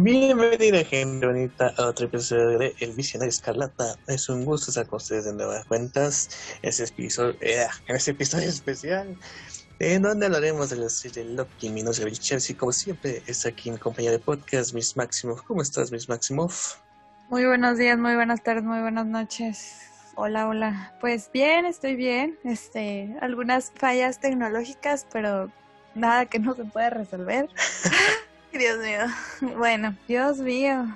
Bienvenida gente bonita a otro episodio de El Visionario Escarlata. Es un gusto estar con ustedes de nuevas cuentas. Este episodio, eh, este episodio especial en donde hablaremos de la serie Loki, mi novia Chelsea. Como siempre, está aquí en compañía de podcast, Miss Maximoff. ¿Cómo estás, Miss Maximoff? Muy buenos días, muy buenas tardes, muy buenas noches. Hola, hola. Pues bien, estoy bien. Este, algunas fallas tecnológicas, pero nada que no se pueda resolver. Dios mío. Bueno, Dios mío.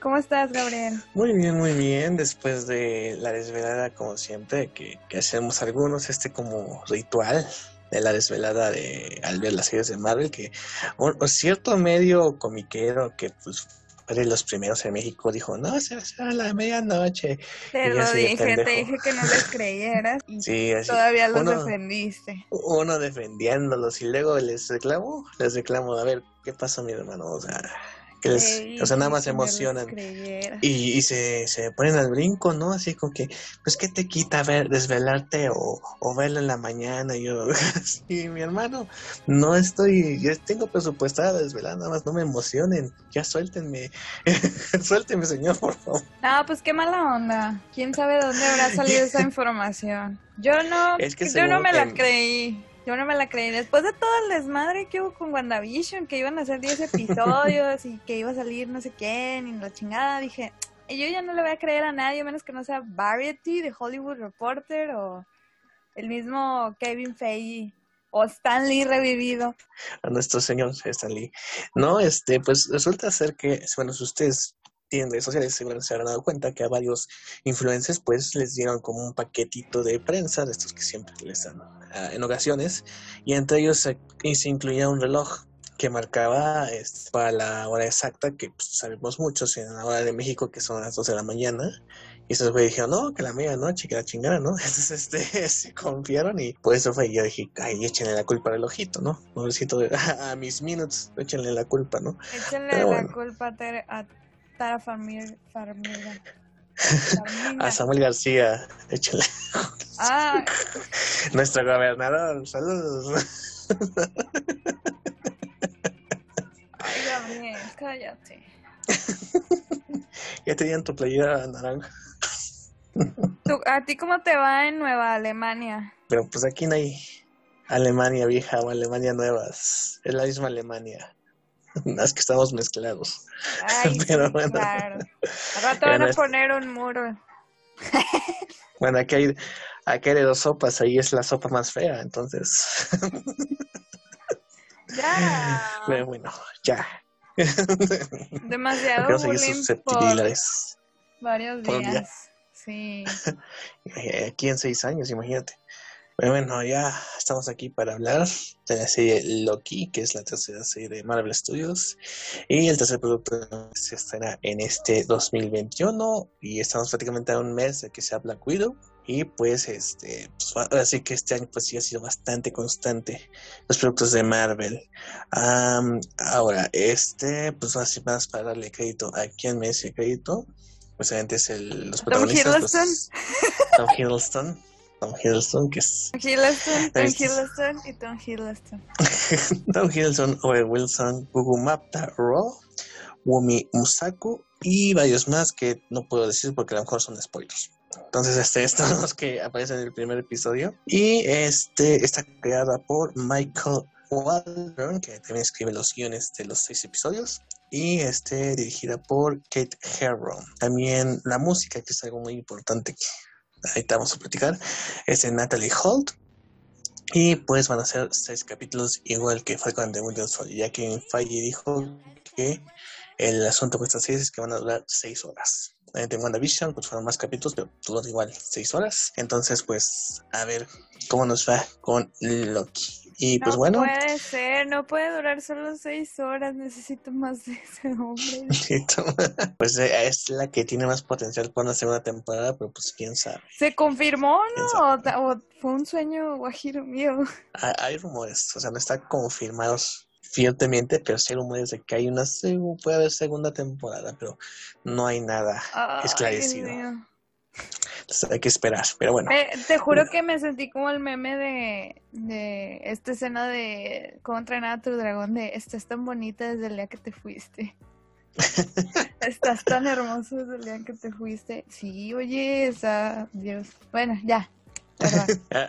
¿Cómo estás, Gabriel? Muy bien, muy bien. Después de la desvelada, como siempre, que, que hacemos algunos, este como ritual de la desvelada de al ver las series de Marvel, que un, cierto medio comiquero que pues de los primeros en México dijo, no, se va a la medianoche. Te lo dije, te dije que no les creyeras y sí, todavía los defendiste. Uno defendiéndolos y luego les reclamo, les reclamo, a ver, ¿qué pasa mi hermano? O sea, que les, o sea, nada más se emocionan y, y, se, se ponen al brinco, ¿no? Así como que, pues, ¿qué te quita ver, desvelarte o, o verlo en la mañana? Y yo, sí, mi hermano, no estoy, yo tengo presupuestada desvelar, nada más no me emocionen, ya suéltenme, suéltenme, señor, por favor. No, pues qué mala onda, quién sabe dónde habrá salido esa información. Yo no, yo no me la creí. Yo no me la creí. Después de todo el desmadre que hubo con WandaVision, que iban a hacer 10 episodios y que iba a salir no sé quién y la chingada, dije, yo ya no le voy a creer a nadie, menos que no sea Variety de Hollywood Reporter o el mismo Kevin Feige o Stan Lee revivido. A nuestro señor Stan Lee. No, este, pues resulta ser que, bueno, si ustedes tienen redes sociales se habrán dado cuenta que a varios influencers pues les dieron como un paquetito de prensa, de estos que siempre les dan ah, en ocasiones, y entre ellos se, incluía un reloj que marcaba este, para la hora exacta, que pues, sabemos muchos en la hora de México que son las 12 de la mañana, y esos güeyes dijeron, no, que la medianoche, que la chingada, ¿no? Entonces, este, se confiaron y por eso fue, yo dije, ay, échenle la culpa al ojito, ¿no? Pobrecito, a, mis minutos, échenle la culpa, ¿no? Échenle la culpa a a Farmiga. a Samuel García, échale. Ah. Nuestro gobernador, saludos. Ay, Gabriel, cállate. ya tenían tu playera naranja. ¿A ti cómo te va en Nueva Alemania? Pero pues aquí no hay Alemania vieja o Alemania nuevas. Es la misma Alemania. Es que estamos mezclados. Ay, Pero bueno. Claro. Al rato van a poner un muro. bueno, aquí hay, aquí hay dos sopas, ahí es la sopa más fea, entonces. ya. Pero bueno, ya. Demasiado. Varios días. Sí. Aquí en seis años, imagínate. Bueno, ya estamos aquí para hablar de la serie Loki, que es la tercera serie de Marvel Studios. Y el tercer producto se estrena en este 2021. Y estamos prácticamente a un mes de que sea Black Widow. Y pues, este, pues, así que este año pues sí ha sido bastante constante los productos de Marvel. ahora, este, pues así más para darle crédito a quien merece crédito. Pues obviamente es el, los protagonistas. Tom Hiddleston. Tom Hiddleston Tom Hiddleston, que es... Tom Hiddleston, Tom Hiddleston y Tom Hiddleston. Tom Hiddleston, Owen Wilson, Gugu Mapta, Raw, Wumi Musaku y varios más que no puedo decir porque a lo mejor son spoilers. Entonces, este, estos son los que aparecen en el primer episodio. Y este está creada por Michael Waldron, que también escribe los guiones de los seis episodios. Y este dirigida por Kate Herron. También la música, que es algo muy importante ahorita vamos a platicar, es de Natalie Holt. Y pues van a ser seis capítulos, igual que fue con The Winter Soldier, ya que Feige dijo que el asunto con estas series es que van a durar seis horas. En WandaVision, pues fueron más capítulos, pero todos igual seis horas. Entonces, pues, a ver cómo nos va con Loki. Y pues bueno. No puede ser, no puede durar solo seis horas, necesito más de ese hombre. pues eh, es la que tiene más potencial para una segunda temporada, pero pues quién sabe. ¿Se confirmó no? ¿O, fue un sueño guajiro mío? Hay, rumores, o sea, no está confirmados fielmente, pero sí hay rumores de que hay una puede haber segunda temporada, pero no hay nada esclarecido hay que esperar, pero bueno. te juro que me sentí como el meme de, de esta escena de cómo entrenar a tu dragón de esta es tan bonita desde el día que te fuiste. Estás tan hermoso desde el día que te fuiste. Sí, oye, esa. Dios. Bueno, ya. Ah,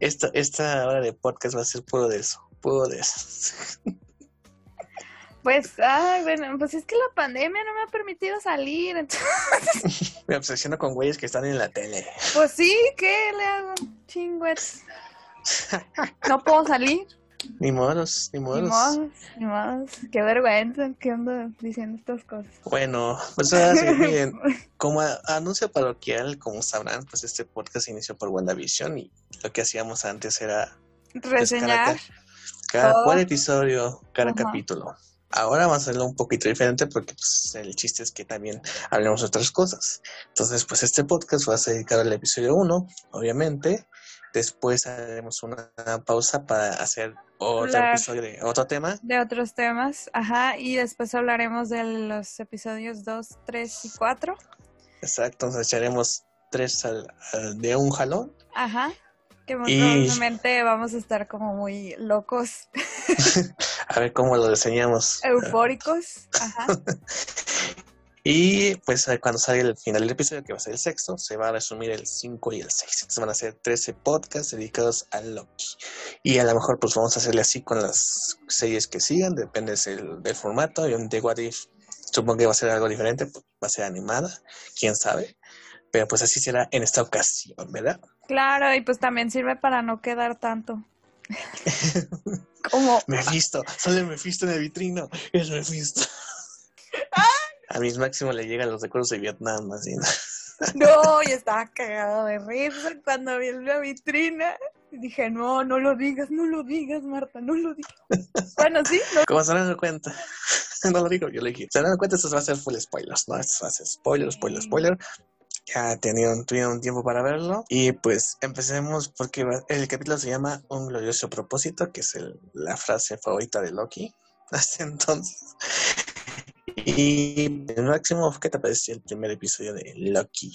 esta, esta hora de podcast va a ser puro de eso. Puro de eso. Pues, ay, bueno, pues es que la pandemia no me ha permitido salir, entonces... Me obsesiono con güeyes que están en la tele. Pues sí, ¿qué le hago? Chingüets. No puedo salir. Ni modos, ni modos. Ni modos, ni modos. Qué vergüenza que ando diciendo estas cosas. Bueno, pues ahora sí, miren, como anuncio parroquial, como sabrán, pues este podcast se inició por WandaVision y lo que hacíamos antes era... Pues, Reseñar. cada, cada, episodio, cada capítulo. Ahora vamos a hacerlo un poquito diferente porque pues, el chiste es que también hablemos de otras cosas. Entonces, pues este podcast va a ser dedicado al episodio 1, obviamente. Después haremos una pausa para hacer otro episodio de otro tema. De otros temas, ajá. Y después hablaremos de los episodios 2, 3 y 4. Exacto, entonces echaremos tres de un jalón. Ajá que probablemente vamos a estar como muy locos. a ver cómo lo diseñamos. Eufóricos. Ajá. y pues cuando salga el final del episodio, que va a ser el sexto, se va a resumir el 5 y el 6. Entonces van a ser 13 podcasts dedicados a Loki. Y a lo mejor pues vamos a hacerle así con las series que sigan, depende del, del formato. Y un de What If, supongo que va a ser algo diferente, pues, va a ser animada, quién sabe. Pero pues así será en esta ocasión, ¿verdad? Claro, y pues también sirve para no quedar tanto. Como Mephisto, sale Mephisto en el vitrino, es Mephisto. A mis máximo le llegan los recuerdos de Vietnam, así. No, y estaba cagado de risa cuando vi la vitrina. Dije, no, no lo digas, no lo digas, Marta, no lo digas. Bueno, sí. No. Como se dan cuenta, no lo digo, yo le dije. Se dan cuenta, esto va a ser full spoilers, ¿no? Esto va a ser spoiler, spoiler, spoiler ya tenían, tuvieron un tiempo para verlo. Y pues empecemos porque el capítulo se llama Un glorioso propósito, que es la frase favorita de Loki hasta entonces. Y el máximo, ¿qué te pareció el primer episodio de Loki?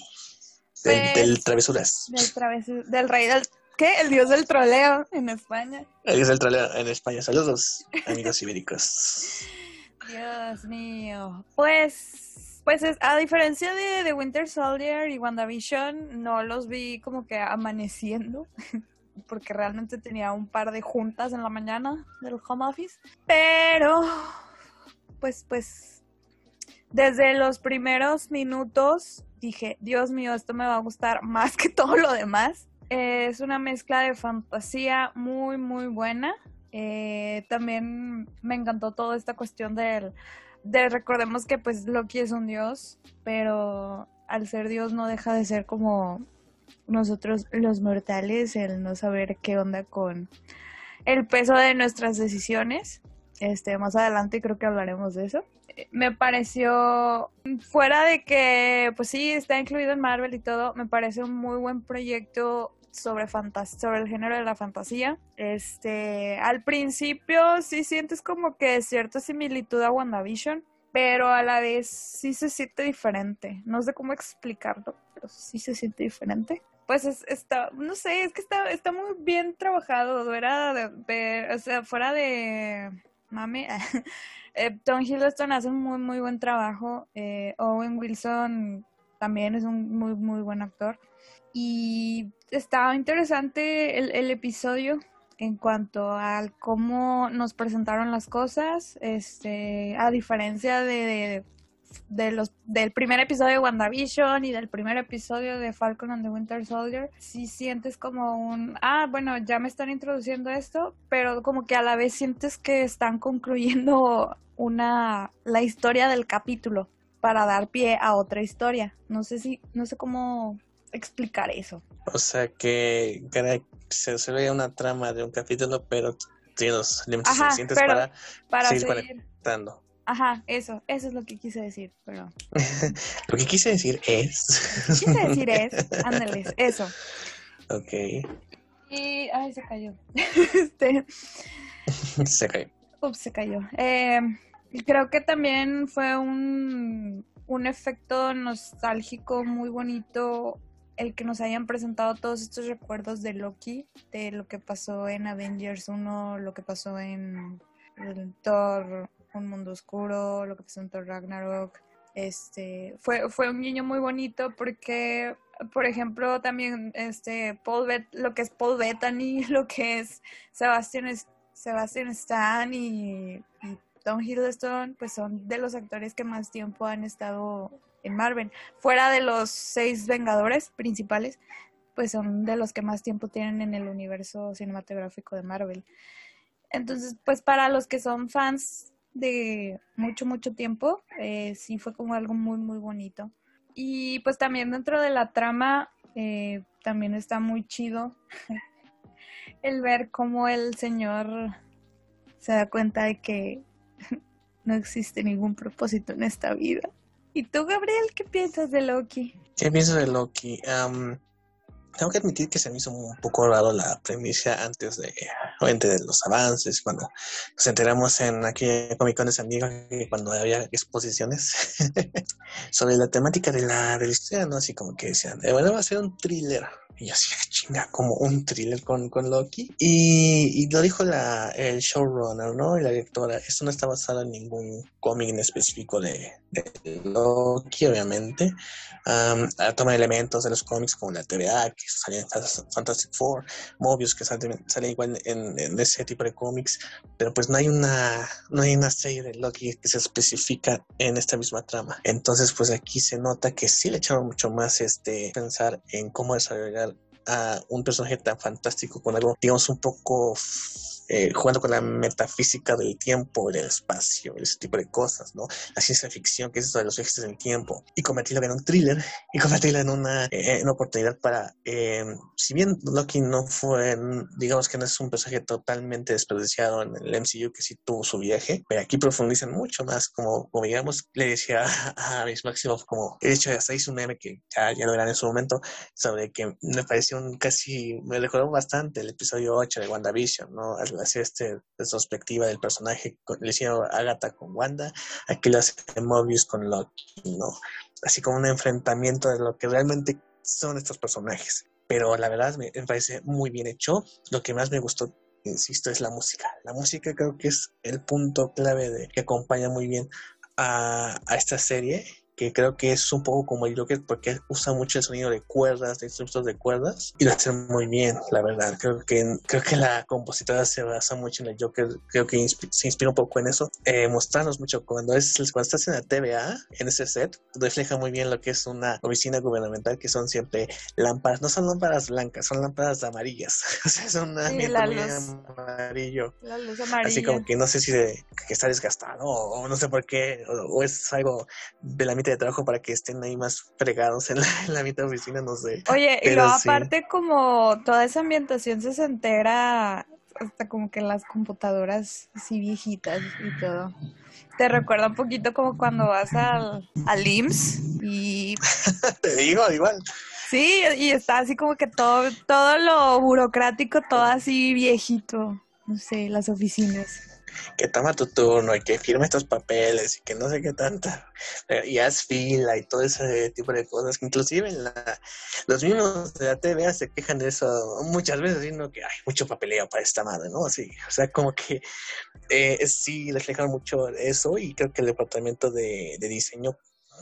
Del, pues, Travesuras. Del, del rey del... ¿Qué? El dios del troleo en España. El dios del troleo en España. Saludos, amigos ibéricos. Dios mío. Pues pues es, a diferencia de, de, Winter Soldier y WandaVision, no los vi como que amaneciendo, porque realmente tenía un par de juntas en la mañana del home office. Pero, pues, pues, desde los primeros minutos dije, Dios mío, esto me va a gustar más que todo lo demás. es una mezcla de fantasía muy, muy buena. Eh, también me encantó toda esta cuestión del recordemos que pues Loki es un dios, pero al ser dios no deja de ser como nosotros los mortales, el no saber qué onda con el peso de nuestras decisiones. Este, más adelante creo que hablaremos de eso. Me pareció, fuera de que, pues sí, está incluido en Marvel y todo, me parece un muy buen proyecto sobre, sobre el género de la fantasía. Este, al principio sí sientes como que cierta similitud a WandaVision, pero a la vez sí se siente diferente. No sé cómo explicarlo, pero sí se siente diferente. Pues es, está, no sé, es que está, está muy bien trabajado. Era de, o sea, fuera de mami, eh, Tom Hiddleston hace un muy, muy buen trabajo. Eh, Owen Wilson también es un muy, muy buen actor. Y estaba interesante el, episodio en cuanto a cómo nos presentaron las cosas, este, a diferencia de, de, los del primer episodio de WandaVision y del primer episodio de Falcon and the Winter Soldier, sí sientes como un, ah, bueno, ya me están introduciendo esto, pero como que a la vez sientes que están concluyendo una la historia del capítulo para dar pie a otra historia. No sé si no sé cómo explicar eso. O sea que, se, ve una trama de un capítulo, pero tiene los límites suficientes para, para seguir, conectando. Ajá, eso, eso es lo que quise decir, pero... lo que quise decir es... Lo que quise decir es, ándales, eso. Ok. Y, ay, se cayó. este... se cayó. Ups, se cayó. Eh, creo que también fue un, un efecto nostálgico muy bonito el que nos hayan presentado todos estos recuerdos de Loki, de lo que pasó en Avengers 1, lo que pasó en Thor Un Mundo Oscuro, lo que pasó en Thor Ragnarok. Este, fue, fue un guiño muy bonito porque, por ejemplo, también este Paul Bet, lo que es Paul Bettany, lo que es Sebastian, Sebastian Stan y, y Tom Hiddleston, pues son de los actores que más tiempo han estado en Marvel. Fuera de los seis Vengadores principales, pues son de los que más tiempo tienen en el universo cinematográfico de Marvel. Entonces, pues para los que son fans de mucho, mucho tiempo, eh, sí fue como algo muy, muy bonito. Y pues también dentro de la trama, eh, también está muy chido el ver cómo el señor se da cuenta de que no existe ningún propósito en esta vida. ¿Y tú, Gabriel, qué piensas de Loki? ¿Qué piensas de Loki? tengo que admitir que se me hizo un poco raro la premisa antes de, de los avances, cuando nos enteramos en aquí Comic Con de San Diego, cuando había exposiciones sobre la temática de la, de ¿no? Así como que decían, bueno, va a ser un thriller y así, chinga, como un thriller con, con Loki. Y, y, lo dijo la, el showrunner, ¿no? Y la directora. Esto no está basado en ningún cómic en específico de, de Loki, obviamente. Um, toma elementos de los cómics como la TVA, que sale en Fantastic Four, Mobius, que sale, sale igual en, en, ese tipo de cómics. Pero pues no hay una, no hay una serie de Loki que se especifica en esta misma trama. Entonces, pues aquí se nota que sí le echaron mucho más este pensar en cómo desarrollar a un personaje tan fantástico con algo, digamos, un poco eh, jugando con la metafísica del tiempo, del espacio, ese tipo de cosas, ¿no? La ciencia ficción, que es eso de los viajes del tiempo, y convertirlo en un thriller y convertirlo en una, eh, oportunidad para, eh, si bien Loki no fue, digamos que no es un personaje totalmente desperdiciado en el MCU, que sí tuvo su viaje, pero aquí profundizan mucho más, como, como digamos, le decía a, a mis máximos, como he hecho, hasta hice un meme que ya, ya lo verán en su momento, sobre que me pareció un casi, me recordó bastante el episodio 8 de WandaVision, ¿no? Hacer este retrospectiva del personaje, le hicieron Agatha con Wanda, aquí lo hace Mobius con Loki, ¿no? Así como un enfrentamiento de lo que realmente son estos personajes. Pero la verdad me, parece muy bien hecho. Lo que más me gustó insisto, es la música. La música creo que es el punto clave de que acompaña muy bien a, a esta serie que creo que es un poco como el Joker porque usa mucho el sonido de cuerdas, de instrumentos de cuerdas y lo hace muy bien, la verdad. Creo que creo que la compositora se basa mucho en el Joker, creo que se inspira un poco en eso, eh, mostrarnos mucho cuando es cuando estás en la TVA, en ese set, refleja muy bien lo que es una oficina gubernamental que son siempre lámparas, no son lámparas blancas, son lámparas amarillas, o sea, son una sí, la luz, amarillo. La luz amarilla. Así como que no sé si de, que está desgastado o, no sé por qué o, o es algo de la mitad de trabajo para que estén ahí más fregados en la, en la mitad de oficina, no sé. Oye, y luego aparte como toda esa ambientación se entera hasta como que las computadoras así viejitas y todo. Te recuerda un poquito como cuando vas al, al IMSS y... Te digo, igual. Sí, y está así como que todo, todo lo burocrático, todo así viejito. No sé, las oficinas que toma tu turno y que firme estos papeles y que no sé qué tanta, y haz fila y todo ese tipo de cosas, que inclusive la, los mismos de la TVA se quejan de eso muchas veces, diciendo que hay mucho papeleo para esta madre, ¿no? Así, o sea, como que eh, sí les dejan mucho eso y creo que el departamento de, de diseño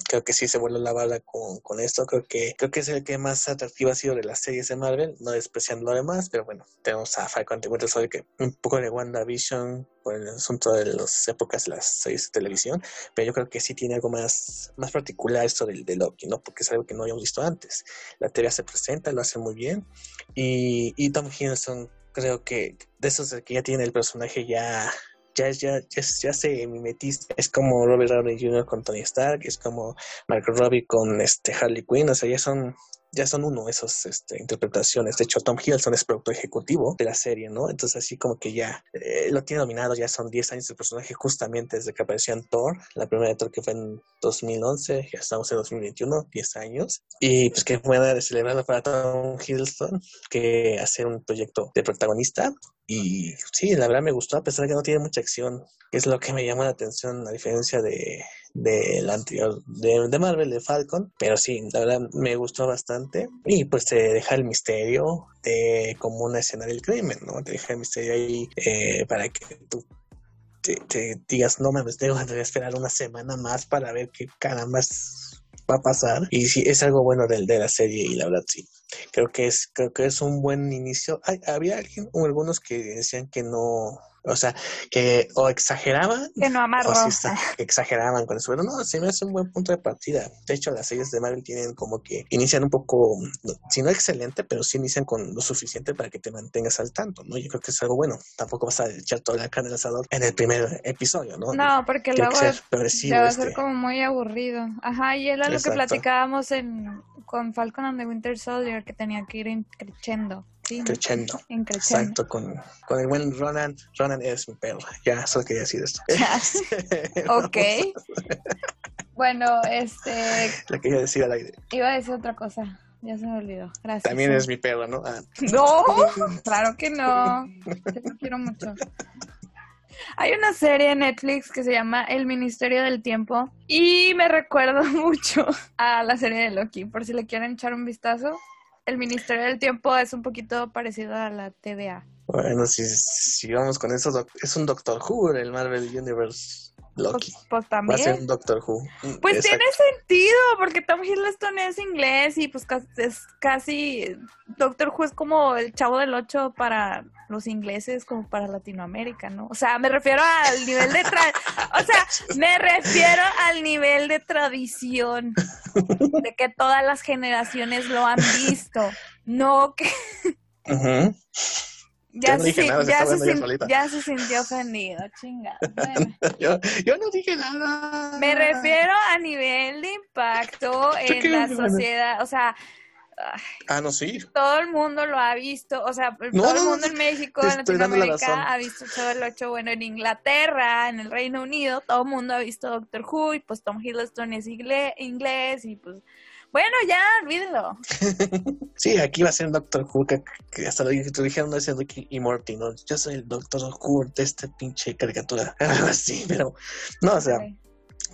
creo que sí se vuelve la bala con, con, esto. Creo que creo que es el que más atractivo ha sido de las series de Marvel, no despreciando lo demás, pero bueno, tenemos a Falcon te Winter que un poco de WandaVision por el asunto de las épocas de las series de televisión, pero yo creo que sí tiene algo más, más particular esto del de Loki, ¿no? Porque es algo que no habíamos visto antes. La TV se presenta, lo hace muy bien, y, y Tom Hiddleston creo que de esos que ya tiene el personaje ya ya, ya, ya, ya se mimetiza. Es como Robert Downey Jr. con Tony Stark, es como Mark Robbie con este Harley Quinn, o sea, ya son ya son uno esas este, interpretaciones. De hecho, Tom Hiddleston es productor ejecutivo de la serie, ¿no? Entonces, así como que ya eh, lo tiene dominado, ya son 10 años de personaje justamente desde que apareció en Thor, la primera de Thor que fue en 2011, ya estamos en 2021, 10 años. Y pues que de celebrarlo para Tom Hiddleston que hacer un proyecto de protagonista. Y sí, la verdad me gustó, a pesar de que no tiene mucha acción, que es lo que me llama la atención, a diferencia de del anterior de, de, Marvel de Falcon pero sí la verdad me gustó bastante y pues te deja el misterio de como una escena del crimen no te deja el misterio ahí eh, para que tú te, digas, no mames, tengo que esperar una semana más para ver qué caramba va a pasar. Y sí, es algo bueno del, de la serie y la verdad sí. Creo que es, creo que es un buen inicio. Hay, había alguien, o algunos que decían que no, o sea, que o exageraban. Que no. O exageraban con eso. Pero no, se me hace un buen punto de partida. De hecho, las series de Marvel tienen como que inician un poco, si no excelente, pero sí inician con lo suficiente para que te mantengas al tanto, ¿no? Yo creo que es algo bueno. Tampoco vas a echar toda la carne al asador en el primer episodio, ¿no? No, porque luego va a ser este. como muy aburrido. Ajá, y era lo que platicábamos en con Falcon and the Winter Soldier, que tenía que ir creciendo. Sí, creciendo. Exacto, con, con, el buen Ronan. Ronan es mi perro. Ya, solo quería decir esto. ok. bueno, este. La quería decir al aire. Iba a decir otra cosa. Ya se me olvidó. Gracias. También es mi perro, ¿no? Ah. No, claro que no. Te lo quiero mucho. Hay una serie en Netflix que se llama El Ministerio del Tiempo y me recuerdo mucho a la serie de Loki, por si le quieren echar un vistazo el Ministerio del Tiempo es un poquito parecido a la TVA. Bueno, si, si vamos con eso, es un Doctor Who, el Marvel Universe Loki. Pues, pues también. Va a ser un Doctor Who. Pues tiene sentido, porque Tom Hiddleston es inglés y pues es casi. Doctor Who es como el chavo del 8 para los ingleses, como para Latinoamérica, ¿no? O sea, me refiero al nivel de. o sea, me refiero al nivel de tradición. De que todas las generaciones lo han visto. No que. Ya, se, ya, se sintió ofendido, chingada. yo, no dije nada. Me refiero a nivel de impacto en la sociedad, o sea... ah, no, sí. Todo el mundo lo ha visto, o sea, todo el mundo en México, en Latinoamérica ha visto todo el 8, bueno, en Inglaterra, en el Reino Unido, todo el mundo ha visto Doctor Who y pues Tom Hiddleston es inglés y pues bueno, ya, olvídelo. sí, aquí va a ser Doctor Who, que, hasta lo dijeron, no es Ricky y Morty, ¿no? Yo soy el Doctor Who de este pinche caricatura. así, pero no, o sea,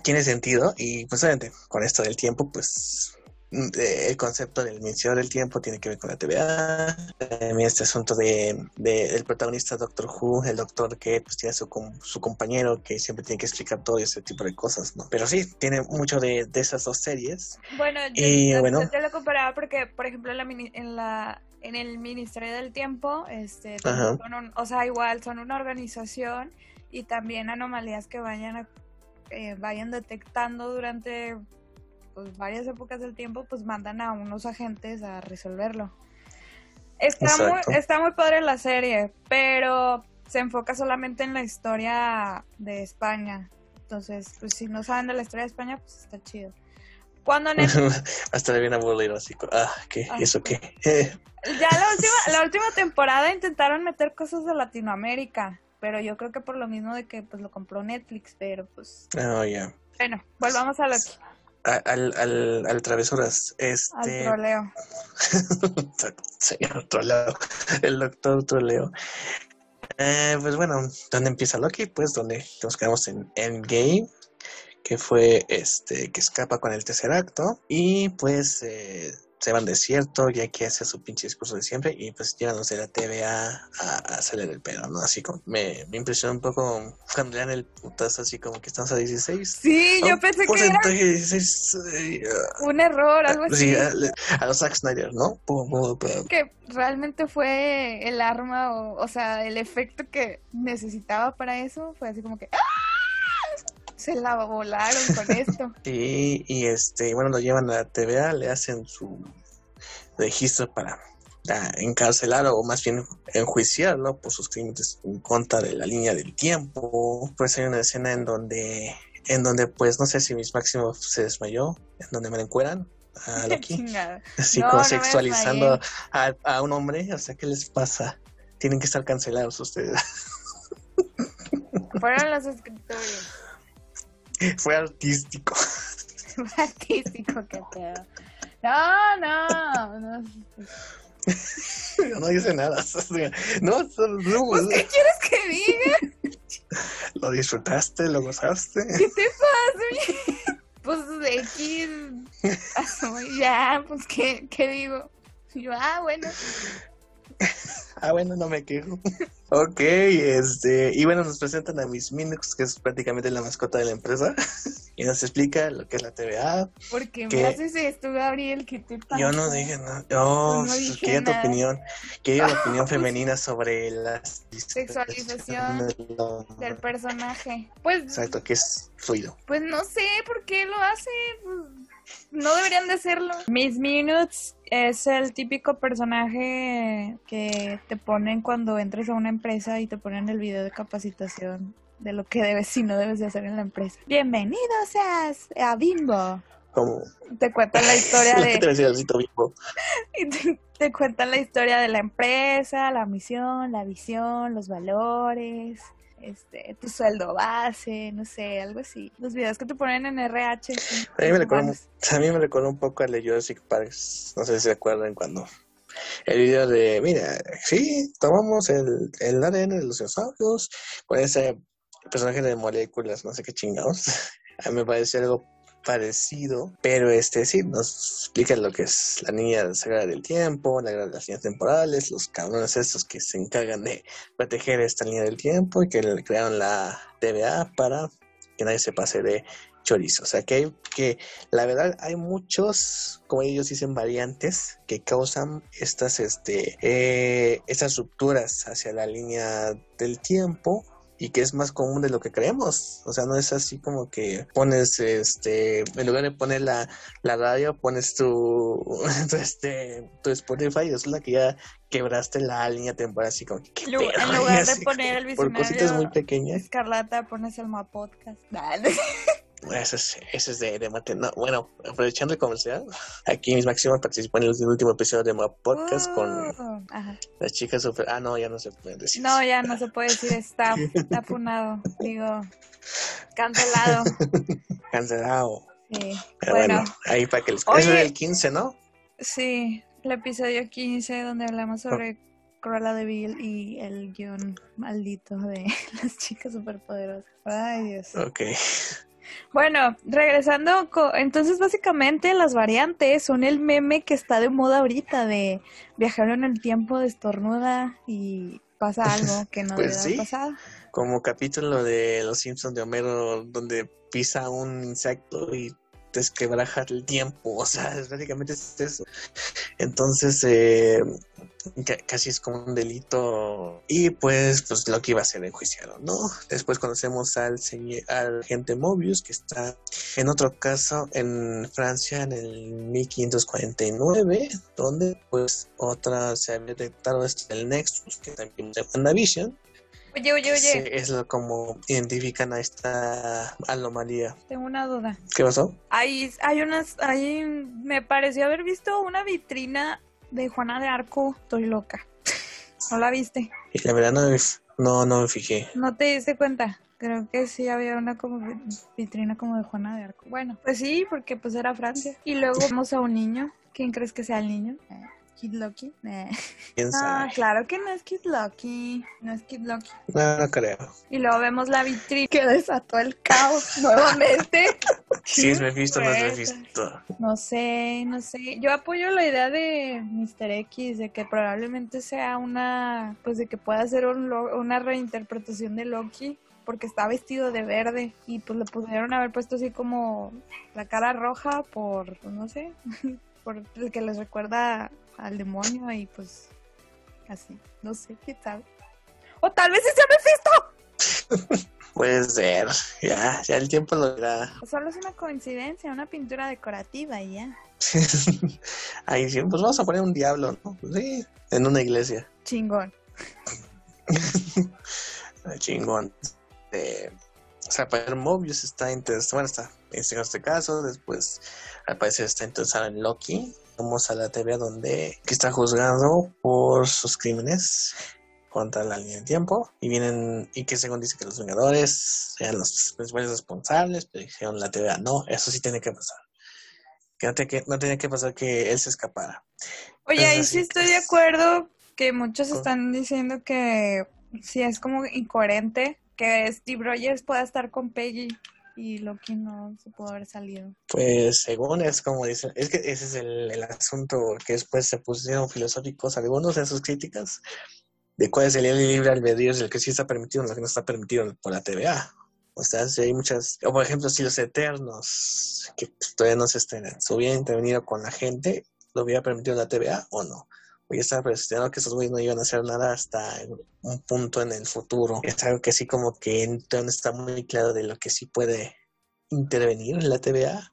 tiene sentido y pues obviamente con esto del tiempo, pues el concepto del Ministerio del Tiempo tiene que ver con la TVA. También este asunto de, el protagonista Doctor Who, el doctor que pues tiene su, su compañero que siempre tiene que explicar todo ese tipo de cosas, ¿no? Pero sí, tiene mucho de, esas dos series. Bueno, yo, bueno, yo lo comparaba porque, por ejemplo, en la, en el Ministerio del Tiempo, este, o sea, igual son una organización y también anomalías que vayan eh, vayan detectando durante pues varias épocas del tiempo, pues mandan a unos agentes a resolverlo. Está muy, está muy padre la serie, pero se enfoca solamente en la historia de España. Entonces, pues si no saben de la historia de España, pues está chido. Cuando Hasta le viene aburrido así, ah, ¿qué? Ah, ¿Eso qué? ya la última, la última temporada intentaron meter cosas de Latinoamérica, pero yo creo que por lo mismo de que pues lo compró Netflix, pero pues... Oh, ya. Bueno, volvamos a lo que al, al, al travesuras. Este... Al troleo. Señor troleo. El doctor troleo. Eh, pues bueno, ¿dónde empieza Loki? Pues donde nos quedamos en Endgame, que fue este que escapa con el tercer acto. Y pues eh, se van desierto, ya que hace su pinche discurso de siempre, y pues llegan los de la TVA a, hacerle el pedo, ¿no? Así como me, me impresionó un poco cuando le dan el putazo así como que estamos a 16. Sí, yo pensé que era 16, eh, un error, algo así. Sí, a, los Zack Snyder, ¿no? Que realmente fue el arma, o, o sea, el efecto que necesitaba para eso, fue así como que... ¡ah! Se la volaron con esto. Sí, y este, bueno, lo llevan a la TVA, le hacen su registro para encarcelar o más bien enjuiciarlo por sus crímenes en contra de la línea del tiempo. Pues hay una escena en donde, en donde pues no sé si Miss Máximo se desmayó, en donde me la encueran a Loki. Así como sexualizando a, a, un hombre, o sea, ¿qué les pasa? Tienen que estar cancelados ustedes. Fueron los escritores. Fue artístico. Fue artístico, qué pedo. No, no, no. No hice nada. No, no pues, ¿Qué quieres que diga? Lo disfrutaste, lo gozaste. ¿Qué te pasa? Pues X. Ya, pues, ¿qué, qué digo? yo, ah, bueno. ah, bueno, no me quejo. ok, este, y bueno, nos presentan a Miss Minux, que es prácticamente la mascota de la empresa, y nos explica lo que es la TVA. Porque me haces esto, Gabriel, que te pasa? Yo no dije nada, yo no quería tu opinión, quería la opinión femenina sobre la sexualización del personaje. Pues, Exacto, que es fluido. Pues no sé por qué lo hace, no deberían de serlo. Miss Minutes es el típico personaje que te ponen cuando entres a una empresa y te ponen el video de capacitación de lo que debes y no debes de hacer en la empresa. Bienvenido seas a Bimbo. ¿Cómo? Te cuentan la historia de... te, Bimbo? y te, te cuentan la historia de la empresa, la misión, la visión, los valores, este, tu sueldo base, no sé, algo así. Los videos que te ponen en RH. A mí me recuerda, a mí me recuerda un poco al de Jurassic Park, no sé si se acuerdan cuando el video de, mira, sí, tomamos el, el ADN de los dinosaurios con ese personaje de moléculas, no sé qué chingados. A mí me parece algo parecido, pero este sí nos explica lo que es la niña sagrada del tiempo, la, las líneas temporales, los cabrones estos que se encargan de proteger esta línea del tiempo y que crearon la TVA para que nadie se pase de chorizo. O sea que hay que la verdad hay muchos, como ellos dicen, variantes que causan estas este eh, estas rupturas hacia la línea del tiempo y que es más común de lo que creemos. O sea, no es así como que pones, este, en lugar de poner la, la radio, pones tu, tu, este, tu Spotify es la que ya quebraste la línea temporal así como que, En lugar de poner el por cositas muy pequeñas. Escarlata, pones el Ma Podcast. Ese es, ese es de, de mate. No, bueno, aprovechando el comercial, aquí Miss Máximo participó en el último episodio de Map Podcast con uh, las chicas super. Ah, no, ya no se puede decir. No, ya no se puede decir. Está, funado. Digo, cancelado. cancelado. Sí. Pero bueno, ahí para que les. Oye, Eso es el 15, ¿no? Sí, el episodio 15, donde hablamos sobre. Cruella de Vil y el guion maldito de las chicas superpoderosas. Ay, Dios. Ok. Bueno, regresando, entonces básicamente las variantes son el meme que está de moda ahorita de viajar en el tiempo de estornuda y pasa algo que no pues debe pasado. Como capítulo de Los Simpsons de Homero donde pisa un insecto y desquebraja el tiempo, o sea, prácticamente es eso. Entonces, eh, casi es como un delito y pues pues lo que iba a ser enjuiciado, ¿no? Después conocemos al al agente Mobius que está en otro caso en Francia en el 1549 donde pues otra se había detectado el Nexus que también es WandaVision Oye, oye, oye. es lo como identifican a esta anomalía. Tengo una duda. ¿Qué pasó? Hay, hay unas, hay, me pareció haber visto una vitrina de Juana de Arco, estoy loca. ¿No la viste? Y la verdad no me, no, no me fijé. ¿No te diste cuenta? Creo que sí había una como vitrina como de Juana de Arco. Bueno, pues sí, porque pues era Francia. Y luego vemos a un niño. ¿Quién crees que sea el niño? Kid Loki? Ah, claro que no es Kid Loki. No es Kid Loki. No, no creo. Y luego vemos la vitrina que desató el caos nuevamente. sí, es visto, no es visto. No sé, no sé. Yo apoyo la idea de Mr. X, de que probablemente sea una, pues de que pueda ser una reinterpretación de Loki porque está vestido de verde y pues le pudieron haber puesto así como la cara roja por, no sé, por el que les recuerda al demonio y pues así, no sé qué tal. O tal vez me visto Puede ser, ya, ya el tiempo lo dirá. Solo es una coincidencia, una pintura decorativa y ya. Ahí sí, pues vamos a poner un diablo, ¿no? Pues sí, en una iglesia. Chingón. Chingón. Eh, o sea, para Mobius está interesado, bueno, está en este caso, después al parecer está interesado en Loki, vamos a la TV donde está juzgado por sus crímenes contra la línea de tiempo y vienen y que según dice que los Vengadores sean los principales responsables, pero dijeron la TVA no, eso sí tiene que pasar. Que no, que, no tenía que pasar que él se escapara. Oye, ahí sí estoy de acuerdo que muchos están diciendo que sí es como incoherente que Steve Rogers pueda estar con Peggy y Loki no se pudo haber salido. Pues según es como dicen, es que ese es el, el asunto que después se pusieron filosóficos algunos en sus críticas de cuál es el libre albedrío, es el que sí está permitido, el que no está permitido por la TVA. O sea, si hay muchas, o por ejemplo, si los Eternos, que todavía no se estrenan, se hubieran intervenido con la gente, ¿lo hubiera permitido la TVA o no? Ya estaba presionado que esos güeyes no iban a hacer nada hasta un punto en el futuro. Es algo que sí como que no está muy claro de lo que sí puede intervenir en la TVA.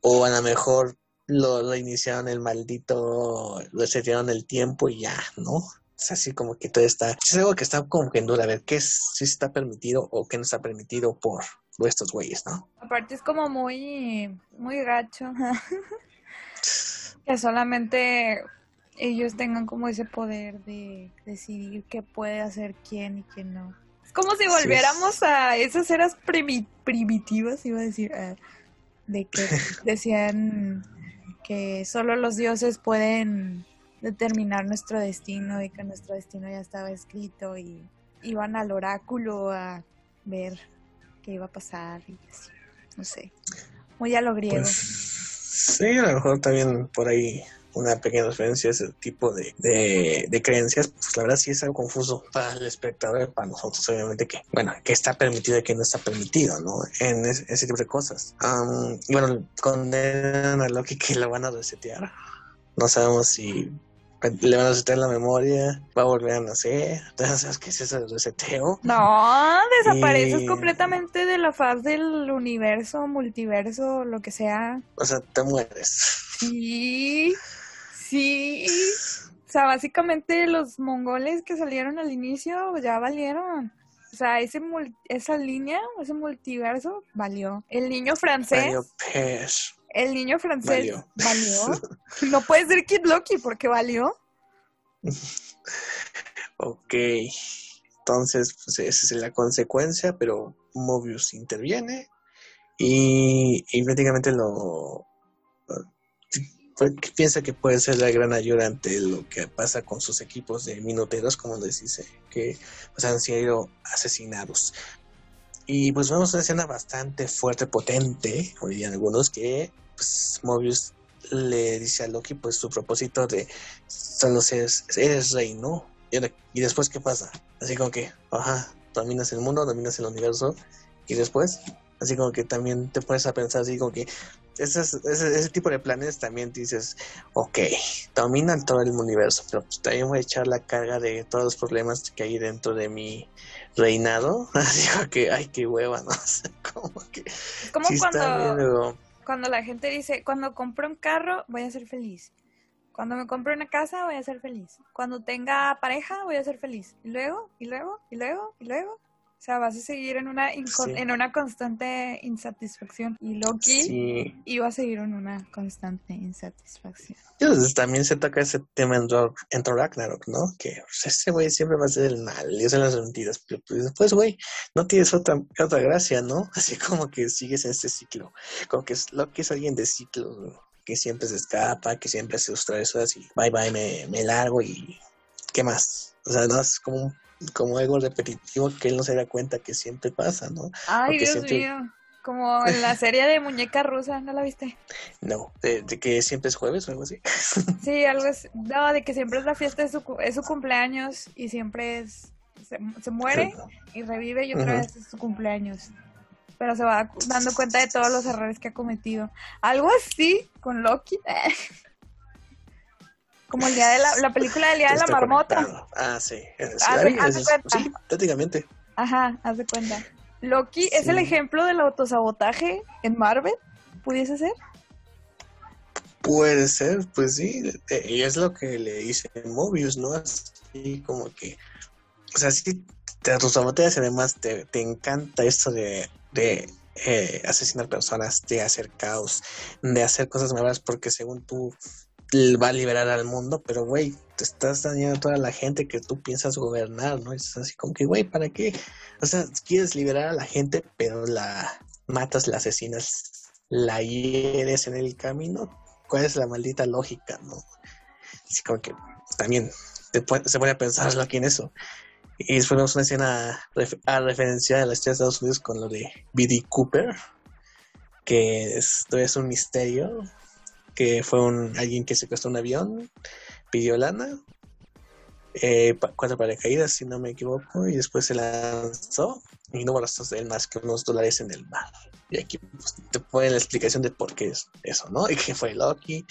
O a lo mejor lo, iniciaron el maldito, lo setieron el tiempo y ya, ¿no? es así como que todo está, es algo que está como que en duda, a ver qué es, si está permitido o qué no está permitido por estos güeyes, ¿no? Aparte es como muy, muy gacho, que solamente ellos tengan como ese poder de decidir qué puede hacer quién y quién no. Es como si volviéramos a esas eras primitivas, iba a decir, eh, de que decían que solo los dioses pueden determinar nuestro destino y que nuestro destino ya estaba escrito y iban al oráculo a ver qué iba a pasar y así, no sé, muy a lo griego. Pues, sí, a lo mejor también por ahí una pequeña referencia a ese tipo de, de, creencias, pues la verdad sí es algo confuso para el espectador, para nosotros obviamente que, bueno, que está permitido y que no está permitido, ¿no? En ese, tipo de cosas. bueno, condenan a Loki que lo van a resetear. No sabemos si le van a resetear la memoria, va a volver a nacer. Entonces, ¿sabes qué es eso de reseteo? No, desapareces completamente de la faz del universo, multiverso, lo que sea. O sea, te mueres. Sí, sí. O sea, básicamente los mongoles que salieron al inicio ya valieron. O sea, ese esa línea, ese multiverso, valió. El niño francés. Valió el niño francés valió. No puede ser Kid Loki porque valió. ok. Entonces, pues esa es la consecuencia, pero Mobius interviene y, y prácticamente lo piensa que puede ser la gran ayuda ante lo que pasa con sus equipos de minuteros, como les dice, que pues, han sido asesinados. Y pues vemos una escena bastante fuerte, potente, hoy día algunos, que pues Mobius le dice a Loki pues su propósito de solo seres, eres rey, ¿no? Y, después qué pasa? Así como que, ajá, dominas el mundo, dominas el universo y después, así como que también te pones a pensar así como que ese, ese, tipo de planes también dices, ok, dominan todo el universo, pero pues también voy a echar la carga de todos los problemas que hay dentro de mi reinado. Así que, ay, qué hueva, ¿no? como que... Como cuando, cuando la gente dice, cuando compro un carro, voy a ser feliz. Cuando me compre una casa, voy a ser feliz. Cuando tenga pareja, voy a ser feliz. Y luego, y luego, y luego, y luego. O sea, vas a seguir en una, en una constante insatisfacción. Y Loki iba a seguir en una constante insatisfacción. Entonces también se toca ese tema en, en Ragnarok, ¿no? Que pues, ese güey siempre va a ser el mal, y hacen las mentiras. Pero pues, después, güey, no tienes otra, otra gracia, ¿no? Así como que sigues en este ciclo. Como que Loki es alguien de ciclo, que siempre se escapa, que siempre hace sus travesuras y bye bye, me, me largo y ¿qué más? O sea, no es como un como algo repetitivo que él no se da cuenta que siempre pasa, ¿no? Ay, Dios mío. Como en la serie de muñeca rusa, ¿no la viste? No, de, que siempre es jueves o algo así. Sí, algo es, no, de que siempre es la fiesta de su, es su cumpleaños y siempre es, se, muere y revive y otra vez es su cumpleaños. Pero se va dando cuenta de todos los errores que ha cometido. Algo así con Loki. Como el día de la, la película del día de la marmota. Ah, sí. sí, prácticamente. Ajá, haz de cuenta. Loki es el ejemplo del autosabotaje en Marvel, ¿pudiese ser? Puede ser, pues sí. Y es lo que le dice Mobius, ¿no? Así como que. O sea, sí, te autosaboteas y además te, te encanta esto de, de eh, asesinar personas, de hacer caos, de hacer cosas nuevas, porque según tú va a liberar al mundo, pero güey, te estás dañando a toda la gente que tú piensas gobernar, ¿no? Es así como que, güey, ¿para qué? O sea, quieres liberar a la gente, pero la matas, la asesinas, la hieres en el camino. ¿Cuál es la maldita lógica, no? Así como que también se pone a pensarlo aquí en eso. Y después una escena a referencia a la historia de Estados Unidos con lo de B.D. Cooper, que esto es un misterio, que fue un, alguien que secuestró un avión, pidió lana, eh, cuatro paracaídas si no me equivoco, y después se lanzó y no rastros de él más que unos dólares en el mar. Y aquí pues, te ponen la explicación de por qué es eso, ¿no? Y que fue Loki,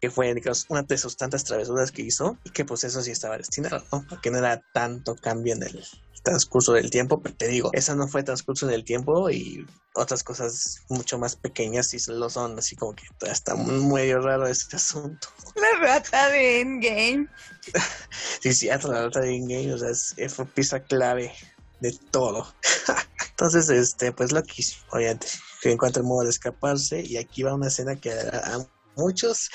que fue digamos, una de sus tantas travesuras que hizo, y que pues eso sí estaba destinado, ¿no? Porque no era tanto cambio en el transcurso del tiempo, pero te digo, esa no fue transcurso en el tiempo y otras cosas mucho más pequeñas sí lo son, así como que está muy raro este asunto. La rata de Endgame. sí, sí, la rata de Endgame, o sea, es, fue pieza clave de todo. Entonces, este, pues Loki, obviamente, que encuentra el modo de escaparse y aquí va una escena que a, muchos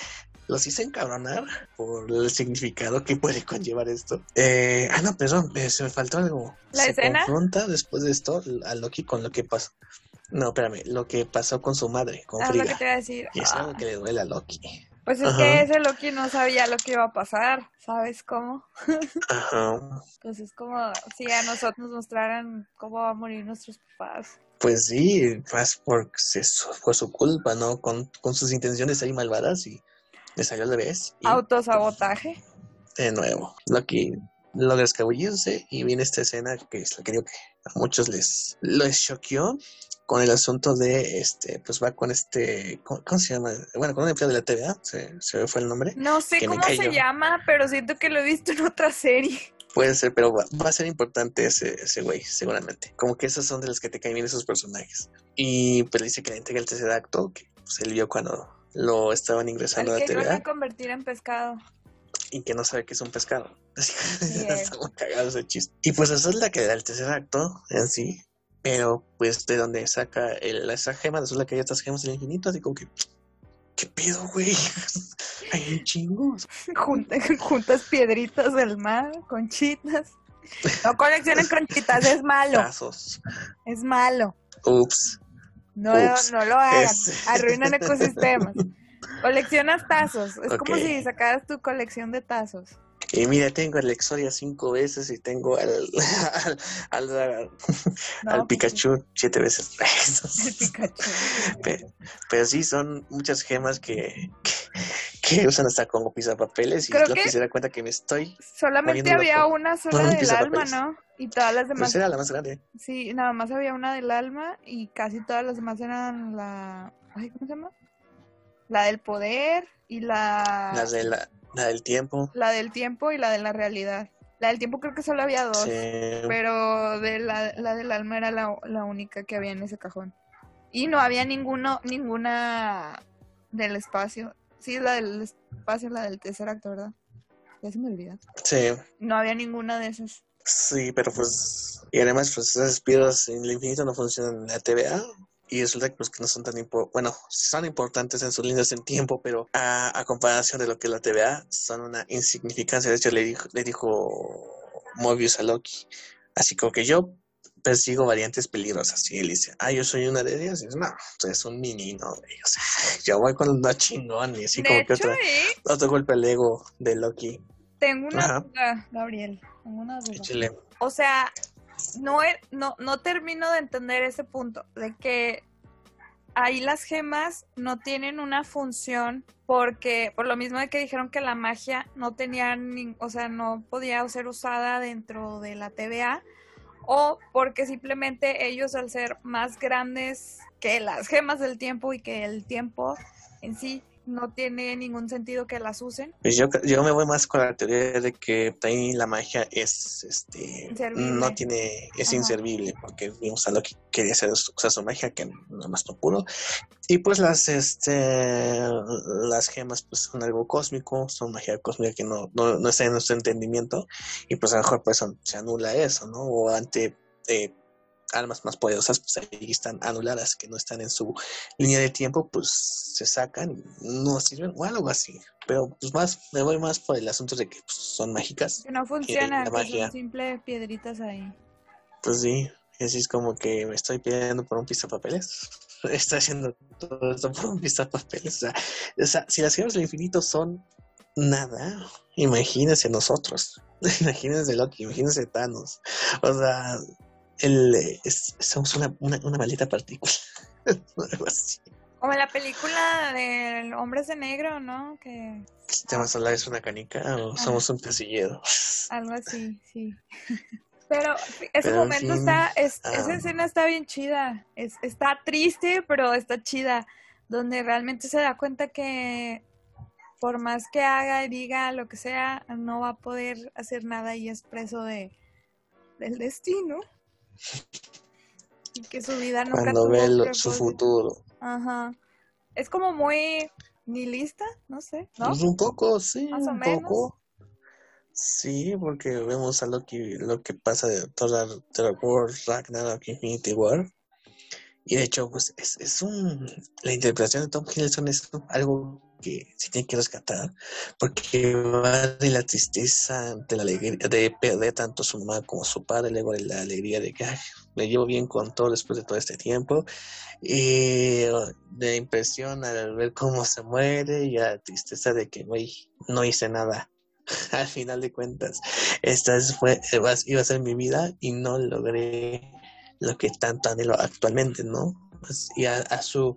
los hice encabronar por el significado que puede conllevar esto. Eh, ah, no, perdón, eh, se me faltó algo. ¿La se escena? confronta después de esto a Loki con lo que pasó. No, espérame, lo que pasó con su madre, con ah, Frigga. Lo que te iba a decir. Y es algo ah. que le duele a Loki. Pues es que ese Loki no sabía lo que iba a pasar, ¿sabes cómo? Ajá. Pues es como si a nosotros nos mostraran cómo va a morir nuestros papás. Pues sí, más porque fue su culpa, ¿no? Con, sus intenciones ahí malvadas y le salió al revés. Autosabotaje. De nuevo, Loki logra escabullirse y viene esta escena que es la que creo que a muchos les, les choqueó con el asunto de, este, pues va con este, ¿cómo, se llama? Bueno, con un empleado de la TVA, se, se fue el nombre. No sé cómo se llama, pero siento que lo he visto en otra serie. Puede ser, pero va, a ser importante ese, ese güey, seguramente. Como que esos son de los que te caen bien esos personajes. Y pues dice que le entrega el tercer acto, que pues, él vio cuando lo estaban ingresando a la TVA. Convertir en pescado. Y que no sabe que es un pescado. Así que estamos cagados ese chiste. Y pues eso es la que da el tercer acto en sí. Pero, pues, de donde saca el, esa gema, resulta que hay estas gemas del infinito, así como que, ¿qué pedo, güey? hay chingos. juntas piedritas del mar, conchitas. No coleccionen conchitas, es malo. Es malo. Ups. No, no lo hagas, arruinan ecosistemas. Coleccionas tazos, es como si sacaras tu colección de tazos. Y mira, tengo al Exodia cinco veces y tengo al, al, al, pues Pikachu siete veces. El Pikachu. Pero, sí, son muchas gemas que, que, usan hasta como pisapapeles y Creo que se da cuenta que me estoy. Solamente había una sola del alma, ¿no? Y todas las demás. Pues era la más grande. Sí, nada más había una del alma y casi todas las demás eran la. Ay, ¿Cómo se llama? La del poder y la. Las de la la del tiempo. La del tiempo y la de la realidad. La del tiempo creo que solo había dos, pero de la, la del alma era la, la, única que había en ese cajón. Y no había ninguno, ninguna del espacio. Sí, la del espacio, la del tercer acto, ¿verdad? Ya se me olvida. Sí. No había ninguna de esas. Sí, pero pues... Y además, pues esas piedras en el infinito no funcionan en la TVA y resulta que, pues, que no son tan importantes, bueno, son importantes en sus líneas en tiempo, pero a, comparación de lo que es la TVA, son una insignificancia. De hecho, le dijo, le dijo Mobius a Loki, así como que yo persigo variantes peligrosas. Y él dice, ah, yo soy una de ellas. Y dice, no, tú eres un menino, O sea, yo voy con los chingón y así como que otra, otro golpe al ego de Loki. Tengo una duda, Gabriel. Tengo una duda. O sea, no, no, no termino de entender ese punto, de que ahí las gemas no tienen una función porque por lo mismo de que dijeron que la magia no tenía, ni, o sea, no podía ser usada dentro de la TVA o porque simplemente ellos al ser más grandes que las gemas del tiempo y que el tiempo en sí no tiene ningún sentido que las usen. Pues yo, yo me voy más con la teoría de que también la magia es, este, no tiene, es inservible, porque vimos a lo que quería hacer usar su magia, que nada más no pudo. Y pues las, este, las gemas pues son algo cósmico, son magia cósmica que no, no, está en nuestro entendimiento, y pues a lo mejor pues se anula eso, ¿no? O ante... Eh, almas más poderosas pues ahí están anuladas, que no están en su línea de tiempo, pues se sacan, no sirven o algo así. Pero pues más, me voy más por el asunto de que pues, son mágicas. Que no funcionan, que son simples piedritas ahí. Pues sí, así es como que me estoy pidiendo por un papeles Estoy haciendo todo esto por un papeles O sea, o sea si las gemas del infinito son nada, imagínense nosotros. imagínense Loki, imagínense Thanos. O sea, el, somos una, una, una maldita partícula. Algo así. Como la película de Hombres de Negro, ¿no? Que... ¿Te vas a es una canica o somos un pesillero? Algo así, sí. Pero ese momento está, esa ah. escena está bien chida. Es, está triste, pero está chida. Donde realmente se da cuenta que por más que haga y diga lo que sea, no va a poder hacer nada y es preso de, del destino. Y que su vida nunca Cuando ve su futuro. Ajá. Es como muy nihilista, no sé, ¿no? Pues un poco, sí, un poco. Sí, porque vemos a lo que, lo que pasa de toda la War, Ragnarok, Infinity War. Y de hecho, pues es, es un. La interpretación de Tom Hiddleston es algo que se tiene que rescatar, porque va de la tristeza, de la alegría, de perder tanto a su mamá como a su padre, luego de la alegría de que me llevo bien con todo después de todo este tiempo, y de impresión al ver cómo se muere, y a la tristeza de que, no hice nada. al final de cuentas, esta fue, iba a ser mi vida y no logré lo que tanto anhelo actualmente, ¿no? Pues, y a, su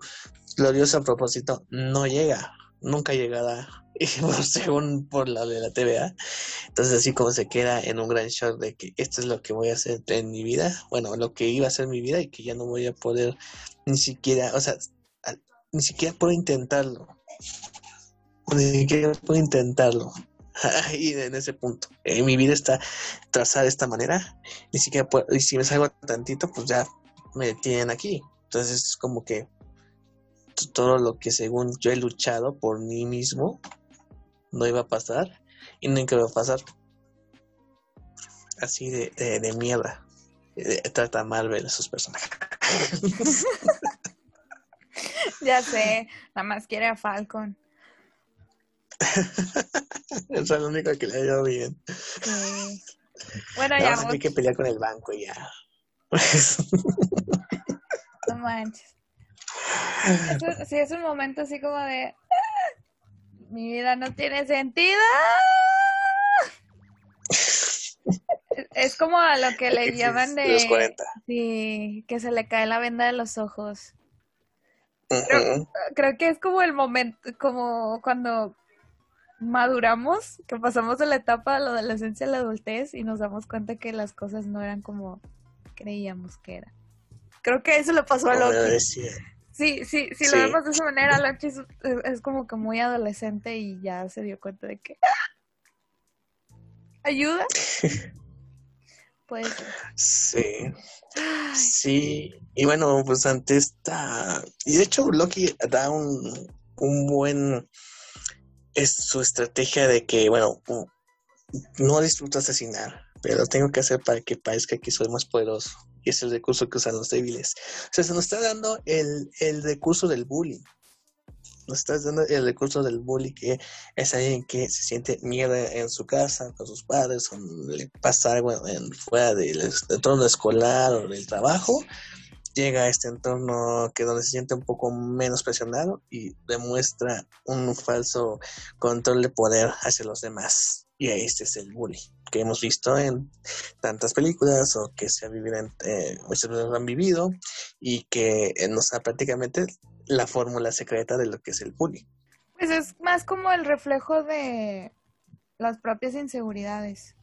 glorioso propósito no llega, nunca llegará, según por la de la TVA. Entonces así como se queda en un gran shock de que esto es lo que voy a hacer en mi vida, bueno, lo que iba a ser mi vida y que ya no voy a poder ni siquiera, o sea, ni siquiera puedo intentarlo. Ni siquiera puedo intentarlo. Ahí en ese punto. En mi vida está trazada de esta manera. Ni siquiera puedo, y si me salgo tantito, pues ya me tienen aquí. Entonces es como que todo lo que según yo he luchado por mí mismo no iba a pasar y nunca iba a pasar. Así de, de, mierda. trata Marvel a sus personajes. ya sé, nada más quiere a Falcon. es lo único que le ha ido bien. Bueno, ya. Hay que pelear con el banco y ya. no manches. Sí, es un momento así como de. Ah, mi vida no tiene sentido. Es como a lo que le llaman de. Sí, que se le cae la venda de los ojos. creo, que es como el momento, como cuando maduramos, que pasamos de la etapa de la adolescencia a la adultez y nos damos cuenta que las cosas no eran como creíamos que eran. Creo que eso le pasó a Loki. Sí, sí, si lo vemos de esa manera, Loki es, como que muy adolescente y ya se dio cuenta de que ayuda. Pues sí. Sí, y bueno, pues ante esta y de hecho Loki da un un buen es su estrategia de que, bueno, no disfruto asesinar, pero lo tengo que hacer para que parezca que soy más poderoso. Y es el recurso que usan los débiles. O sea, se nos está dando el, el recurso del bullying. Nos está dando el recurso del bullying que es alguien que se siente miedo en su casa, con sus padres, o le pasa algo en, fuera del entorno escolar o del trabajo llega a este entorno que donde se siente un poco menos presionado y demuestra un falso control de poder hacia los demás. Y este es el bully que hemos visto en tantas películas o que se ha vivido en, eh, muchas veces han vivido y que eh, nos da prácticamente la fórmula secreta de lo que es el bully. Pues es más como el reflejo de las propias inseguridades.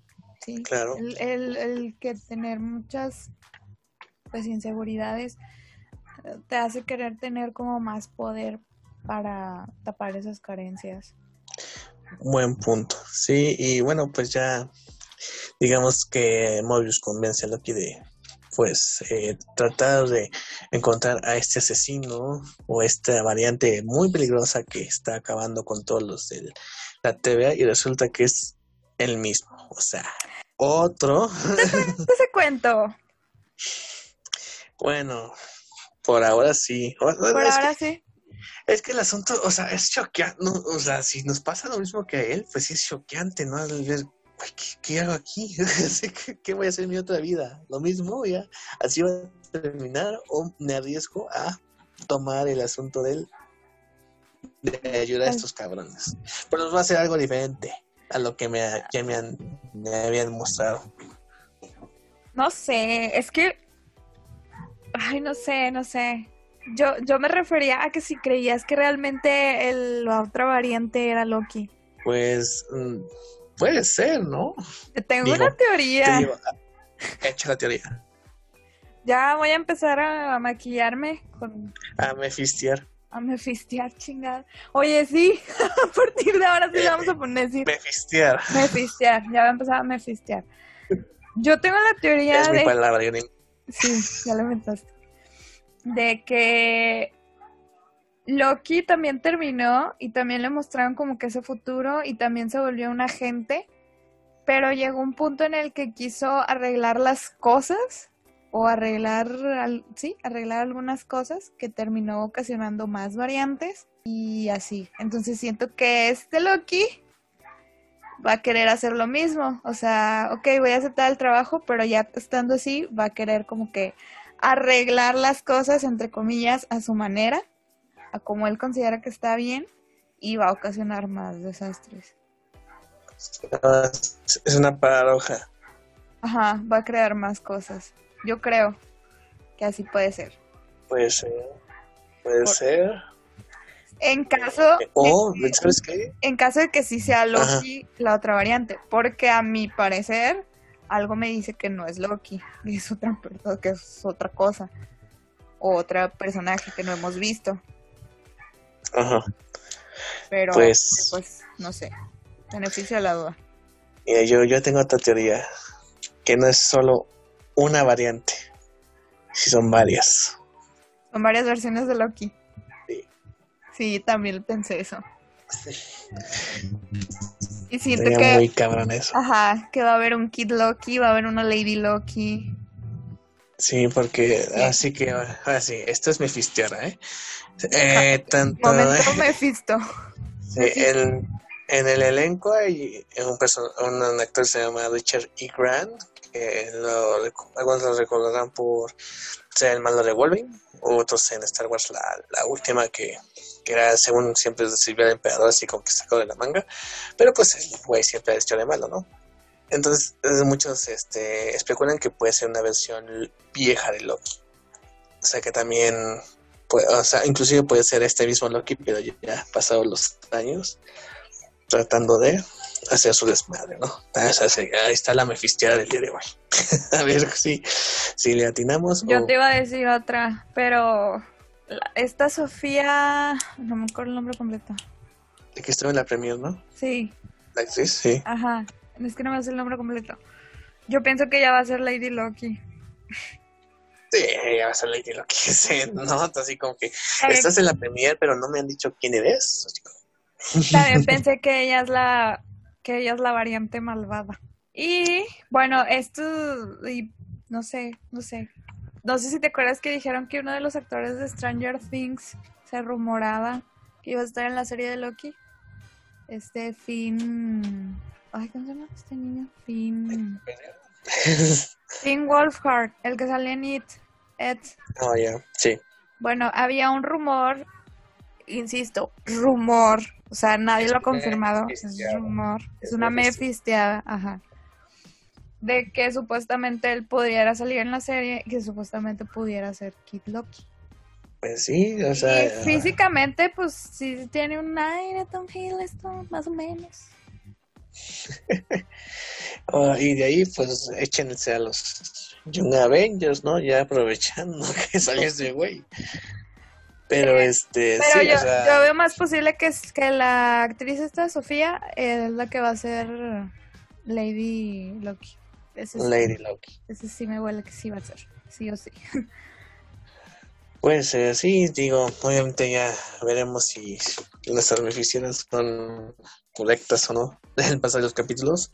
Sí, claro. El, el, el que tener muchas pues inseguridades eh, te hace querer tener como más poder para tapar esas carencias. Buen punto, sí, y bueno, pues ya digamos que Mobius convence a Loki de pues eh, tratar de encontrar a este asesino o esta variante muy peligrosa que está acabando con todos los de la TVA y resulta que es el mismo, o sea, otro. Ese cuento. Bueno, por ahora sí. por ahora sí. Es que el asunto, o sea, es choqueante, o sea, si nos pasa lo mismo que a él, pues sí es choqueante, ¿no? ¿qué, hago aquí? ¿Qué, voy a hacer en mi otra vida? Lo mismo, ya, así va a terminar, o me arriesgo a tomar el asunto de él de ayudar a estos cabrones. Pero nos va a hacer algo diferente a lo que me, ya me, han, me habían mostrado. No sé, es que. Ay, no sé, no sé. Yo, yo me refería a que si creías que realmente el, la otra variante era Loki. Pues mm, puede ser, ¿no? Tengo una teoría. Echa la teoría. Ya voy a empezar a maquillarme con... A mefistear. A mefistear, chingada. Oye, sí, a partir de ahora sí vamos a poner sí. Mefistear. Mefistear, ya va a empezar a mefistear. Yo tengo la teoría es de... mi palabra, Sí, ya lo inventaste. De que Loki también terminó y también le mostraron como que ese futuro y también se volvió un agente, pero llegó un punto en el que quiso arreglar las cosas o arreglar, sí, arreglar algunas cosas que terminó ocasionando más variantes y así. Entonces siento que este Loki va a querer hacer lo mismo. O sea, ok, voy a aceptar el trabajo, pero ya estando así, va a querer como que arreglar las cosas, entre comillas, a su manera, a como él considera que está bien, y va a ocasionar más desastres. Es una paradoja. Ajá, va a crear más cosas. Yo creo que así puede ser. Puede ser. Puede ser. En caso. O, ¿sabes qué? En caso de que sí sea Loki la otra variante. Porque a mi parecer, algo me dice que no es Loki. Es otra, que es otra cosa. O otra personaje que no hemos visto. Ajá. Pero, pues, pues no sé. Beneficio a la duda. yo, yo tengo otra teoría. Que no es solo una variante. Si son varias. Son varias versiones de Loki. Sí. Sí, también pensé eso. Sí. Y siento Sería que. muy cabrón eso. Ajá, que va a haber un Kid Loki, va a haber una Lady Loki. Sí, porque así que, así, esto es Mefistiora, ¿eh? eh tanto, Momento Mefisto. Sí, el, en el elenco hay un, un actor se llama Richard E. Grant, que lo, algunos lo recordarán por ser el malo de Wolverine, otros en Star Wars la, la última que, que, era según siempre sirvió al emperador así como que sacó de la manga, pero pues el güey siempre ha hecho de malo, ¿no? Entonces muchos este, especulan que puede ser una versión vieja de Loki, o sea que también, puede, o sea, inclusive puede ser este mismo Loki, pero ya, ya pasado los años tratando de hacer su desmadre, ¿no? Ahí está la mefistiada del día de hoy. a ver si, si le atinamos. Yo te iba a decir otra, pero esta Sofía, no me acuerdo el nombre completo. De que estuvo en la premier, ¿no? Sí. La actriz, sí. Ajá, es que no me hace el nombre completo. Yo pienso que ella va a ser Lady Loki. Sí, ella va a ser Lady Loki. Sí, no, así como que estás en la premier, pero no me han dicho quién eres. También pensé que ella es la que ella es la variante malvada. Y bueno, esto y no sé, no sé. No sé si te acuerdas que dijeron que uno de los actores de Stranger Things se rumoraba que iba a estar en la serie de Loki. Este Finn Ay, ¿cómo se llama este niño? Finn Finn Wolfhard, el que sale en It. Ed. Oh, ya, sí. Bueno, había un rumor, insisto, rumor, o sea, nadie lo ha confirmado. Es rumor. Es una mefisteada, ajá. De que supuestamente él pudiera salir en la serie y que supuestamente pudiera ser Kid Loki. Pues sí, o sea. Y físicamente, pues sí tiene un aire Tom Hiddleston, más o menos. Oh, y de ahí, pues échense a los Young Avengers, ¿no? Ya aprovechando que salió ese güey. Pero este. Pero yo, yo, veo más posible que, que la actriz esta, Sofía, es la que va a ser Lady Loki. Lady Loki. Ese sí me huele que sí va a ser, sí o sí. Pues sí, digo, obviamente ya veremos si nuestras beneficiadas son correctas o no en pasar los capítulos.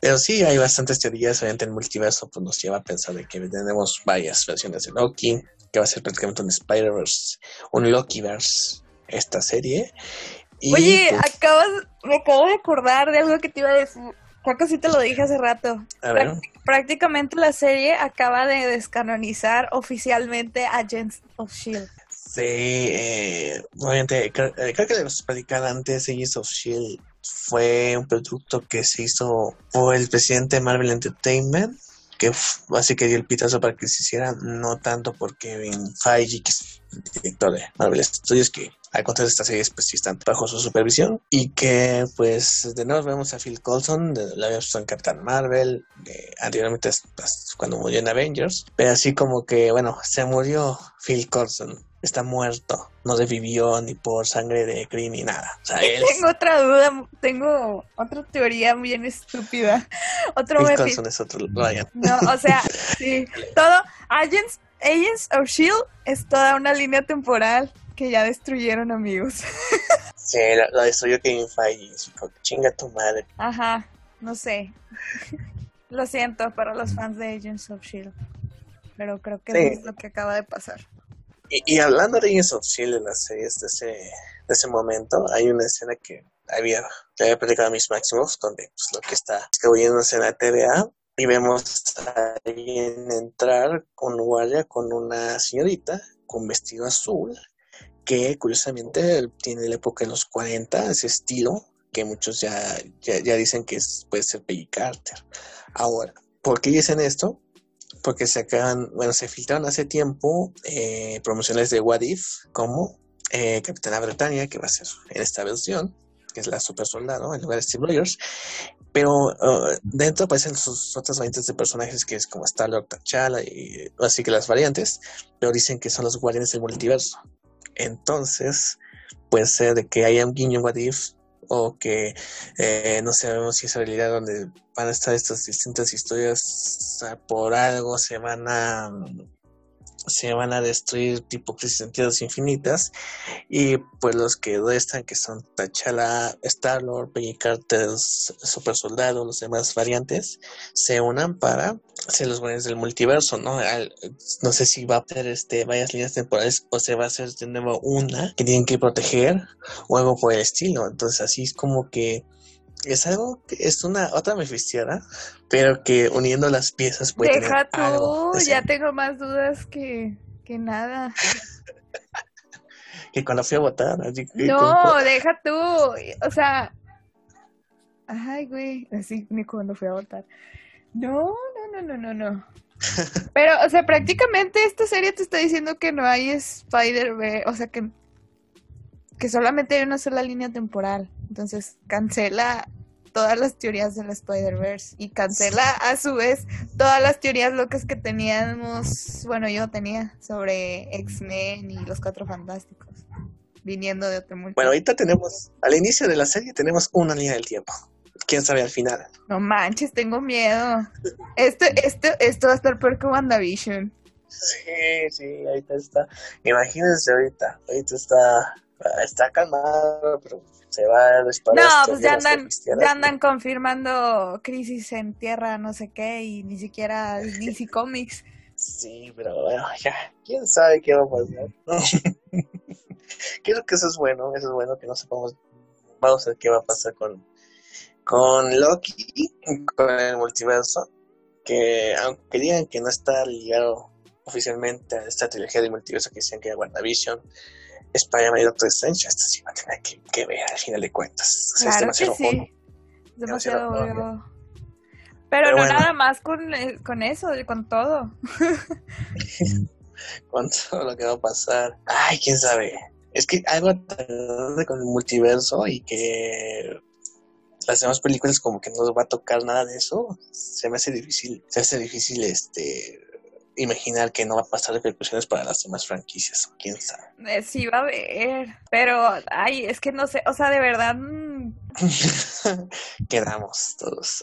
Pero sí, hay bastantes teorías. Obviamente, el multiverso pues, nos lleva a pensar de que tenemos varias versiones de Loki que va a ser prácticamente un Spider-Verse, un Loki-verse, esta serie. Oye, pues, acabas, me acabo de acordar de algo que te iba a decir. Sí te lo dije hace rato. Prácticamente la serie acaba de descanonizar oficialmente a Agents of S.H.I.E.L.D. Sí, eh, obviamente, creo, eh, creo que les platicar antes, Agents of Shield fue un producto que se hizo por el presidente de Marvel Entertainment, que así que dio el pitazo para que se hiciera, no tanto por Kevin Feige, que es el director de Marvel Studios, que al contrario estas series pues sí están bajo su supervisión y que pues de nuevo vemos a Phil Coulson, de, la habíamos visto en Captain Marvel, anteriormente pues, cuando murió en Avengers, pero así como que bueno, se murió Phil Coulson, está muerto, no revivió ni por sangre de Green ni nada. Tengo otra duda, tengo otra teoría bien estúpida. Otro Phil Coulson es otro Ryan. No, o sea, sí, todo Agents Agents of Shield es toda una línea temporal que ya destruyeron, amigos. sí, lo, destruyó Kevin Feige. Chinga tu madre. Ajá, no sé. lo siento para los fans de Agents of Shield. Pero creo que es lo que acaba de pasar. Y, hablando de Agents of Shield en las series de ese, de ese momento, hay una escena que había, que había platicado a mis máximos, donde pues, lo que está escribiéndose en la TVA y vemos a alguien entrar con guardia con una señorita con vestido azul que curiosamente tiene la época de los 40, ese estilo que muchos ya, ya, dicen que puede ser Peggy Carter. Ahora, ¿por qué dicen esto? Porque se acaban, bueno, se filtraron hace tiempo eh, promociones de What If, como eh, Capitana Britannia, que va a ser en esta versión, que es la super soldado, en lugar de Steve Rogers. Pero uh, dentro aparecen sus otras variantes de personajes, que es como Star-Lord, T'Challa, y así que las variantes, pero dicen que son los guardianes del multiverso. Entonces, puede ser de que haya un guiño What If o que eh, no sabemos si esa realidad donde van a estar estas distintas historias por algo se van a se van a destruir tipo crisis sentidos infinitas y pues los que restan que son T'Challa, Star-Lord, Peggy Carter, Super Soldado, los demás variantes se unan para ser los guardianes del multiverso, ¿no? no sé si va a tener este varias líneas temporales o se va a hacer de nuevo una que tienen que proteger o algo por el estilo, entonces así es como que es algo que es una otra mefistiana, pero que uniendo las piezas puede Deja tú, ya tengo más dudas que, que nada. que cuando fui a votar. Así no, deja tú, o sea, ay, güey, así ni cuando fui a votar. No, no, no, no, no, no. Pero, o sea, prácticamente esta serie te está diciendo que no hay Spider-Man, o sea, que que solamente hay una sola línea temporal. Entonces cancela todas las teorías de la Spider-Verse y cancela a su vez todas las teorías locas que teníamos, bueno, yo tenía sobre X-Men y los Cuatro Fantásticos, viniendo de otro mundo. Bueno, ahorita tenemos, al inicio de la serie tenemos una línea del tiempo. ¿Quién sabe al final? No manches, tengo miedo. Esto, esto, esto va a estar peor que WandaVision. Sí, sí, ahorita está. Imagínense ahorita, ahorita está está calmado, pero se va a disparar. No, pues ya andan, ya andan confirmando crisis en tierra, no sé qué, y ni siquiera DC Comics. Sí, pero bueno, ya, quién sabe qué va a pasar. Creo que eso es bueno, eso es bueno que no sepamos. Vamos a ver qué va a pasar con, con Loki, con el multiverso. Que aunque digan que no está ligado oficialmente a esta trilogía de multiverso que decían que era WandaVision, Spider-Man y Doctor Strange, esto sí va a tener que, ver al final de cuentas. claro es demasiado que sí. Demasiado, demasiado Pero, no nada más con, eh, con eso, con todo. con todo lo que va a pasar. Ay, quién sabe. Es que algo con el multiverso y que las demás películas como que no va a tocar nada de eso, se me hace difícil, se hace difícil este imaginar que no va a pasar repercusiones para las demás franquicias, quién sabe. Eh, sí va a haber, pero ay, es que no sé, o sea, de verdad mm. quedamos todos.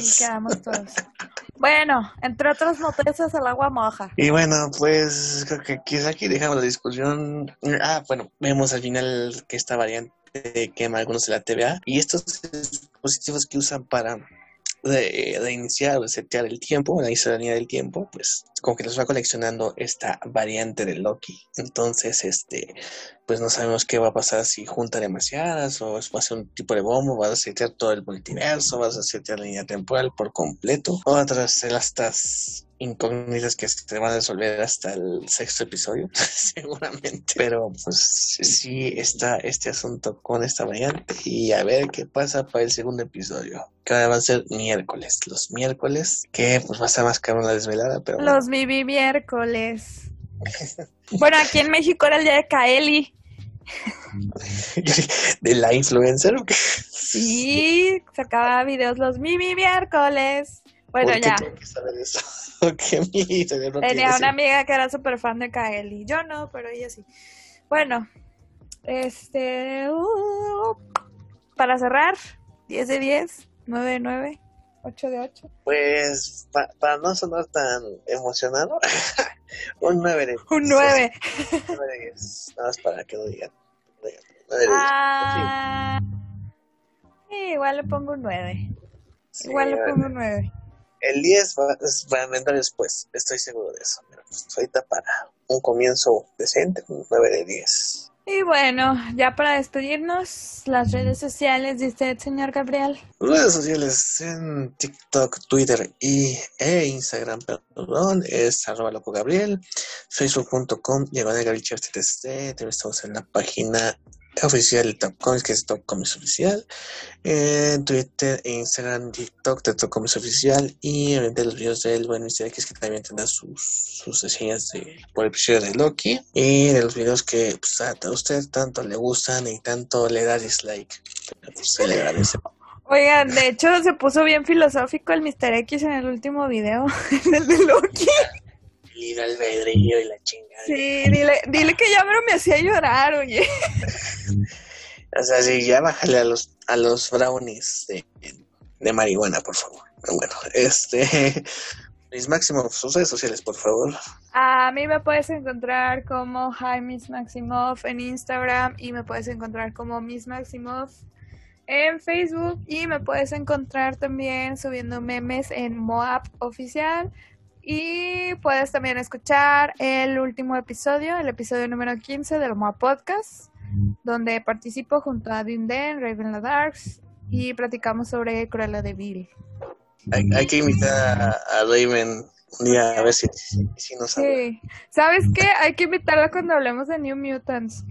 sí, quedamos todos. Bueno, entre otros noticias el agua moja. Y bueno, pues creo que quizá aquí dejamos la discusión. Ah, bueno, vemos al final que esta variante quema algunos de la TVA y estos dispositivos que usan para de, de, iniciar o setear el tiempo, la línea del tiempo, pues como que nos va coleccionando esta variante de Loki. Entonces, este, pues no sabemos qué va a pasar si junta demasiadas o va a ser un tipo de bombo, va a setear todo el multiverso, va a setear la línea temporal por completo, otras de estas incógnitas que se van a resolver hasta el sexto episodio, seguramente. Pero pues sí está este asunto con esta variante y a ver qué pasa para el segundo episodio. Que va a ser miércoles, los miércoles, que pues va a ser más caro una desvelada, pero... Los viví miércoles. bueno, aquí en México era el día de Kaeli. ¿De la influencer? Sí, sacaba videos los Mimi miércoles. Bueno, ya. Tenía una amiga que era súper fan de Kaeli. Yo no, pero ella sí. Bueno, este. Uh, para cerrar, 10 de 10, 9 de 9, 8 de 8. Pues, para no sonar tan emocionado, un 9 de 10. Un 9. 9 de 10. Nada más para que no digan. Ah, sí, igual le pongo un 9. igual le pongo un 9. El 10 va, va, a vendrá después, estoy seguro de eso. Pero pues ahorita para un comienzo decente, un 9 de 10. Y bueno, ya para despedirnos, las redes sociales de usted, señor Gabriel. Redes sociales en TikTok, Twitter y e Instagram, perdón, es arroba loco Gabriel, facebook.com, diagonal Gabriel 3D, estamos en la página oficial de Top Comics, que es Top Comics Oficial, en Twitter, Instagram, TikTok de Top Comics Oficial y obviamente los videos del buen Mr. X que también tendrá sus, sus reseñas de, por el episodio de Loki y de los videos que pues, a usted tanto le gustan y tanto le da dislike. Se le agradece. Oigan, de hecho se puso bien filosófico el Mr. X en el último video, el de Loki libre albedrío y la chingada. Sí, dile, dile que ya me hacía llorar, oye. o sea, sí, ya bájale a los, a los brownies de, de marihuana, por favor. Pero bueno, este... Mis máximos, sus redes sociales, por favor. A mí me puedes encontrar como Miss Maximov en Instagram y me puedes encontrar como Miss Maximov en Facebook y me puedes encontrar también subiendo memes en Moab Oficial. Y puedes también escuchar el último episodio, el episodio número 15 del MOA Podcast, donde participo junto a Dinden, Raven la Darks y platicamos sobre Cruella de Vil. Hay, que invitar a, Raven un día a ver si, si nos Sí. ¿Sabes qué? Hay que invitarla cuando hablemos de New Mutants.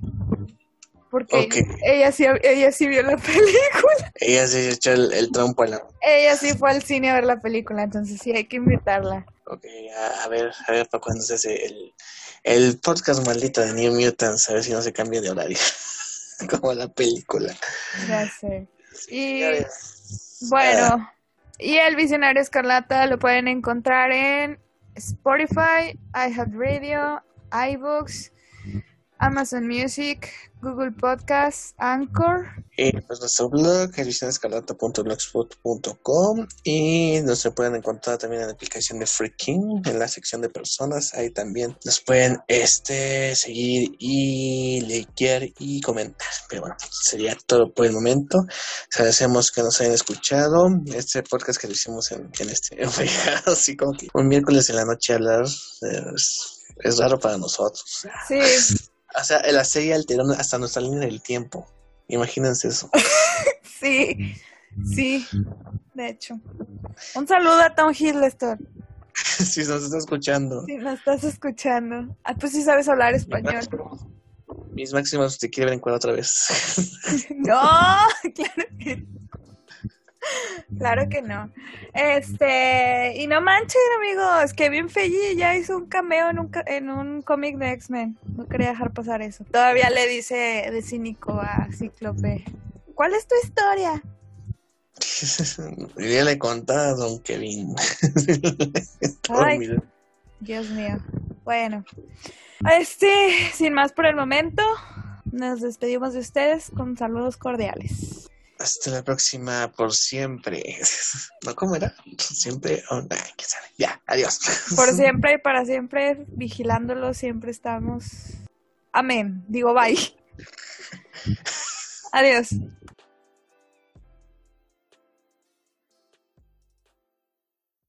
Porque ella sí ella sí vio la película. Ella sí echó el, el trompo a la... Ella sí fue al cine a ver la película, entonces sí hay que invitarla. Ok, a, ver, a ver para cuando se hace el, el podcast maldito de New Mutants, a ver si no se cambia de horario. Como la película. Ya sé. y bueno, ah. y el Visionario Escarlata lo pueden encontrar en Spotify, iHeartRadio, iBooks, Amazon Music, Google Podcast, Anchor. Y pues nuestro blog, edicionescarlata.blogspot.com y nos pueden encontrar también en la aplicación de Freaking, en la sección de personas, ahí también nos pueden este seguir y likear y comentar. Pero bueno, sería todo por el momento. Agradecemos que nos hayan escuchado. Este podcast que lo hicimos en, en este, así como que un miércoles en la noche hablar es, es raro para nosotros. Sí. O sea, la serie alteró hasta nuestra línea del tiempo. Imagínense eso. sí, sí, de hecho. Un saludo a Tom Hiddleston. si nos está escuchando. Si nos estás escuchando. Ah, pues sí sabes hablar español. Mis máximos te quieren ver en otra vez. no, claro que Claro que no. Este, y no manchen, amigos, Kevin Feige ya hizo un cameo en un, en un cómic de X-Men. No quería dejar pasar eso. Todavía le dice de cínico a Cíclope. ¿Cuál es tu historia? ya le contaba a Don Kevin. Ay, Dios mío. Bueno, este, sin más por el momento, nos despedimos de ustedes con saludos cordiales. Hasta la próxima por siempre. ¿No cómo era? Siempre. Oh, ya, adiós. Por siempre y para siempre, vigilándolo, siempre estamos. Amén. Digo, bye. Adiós.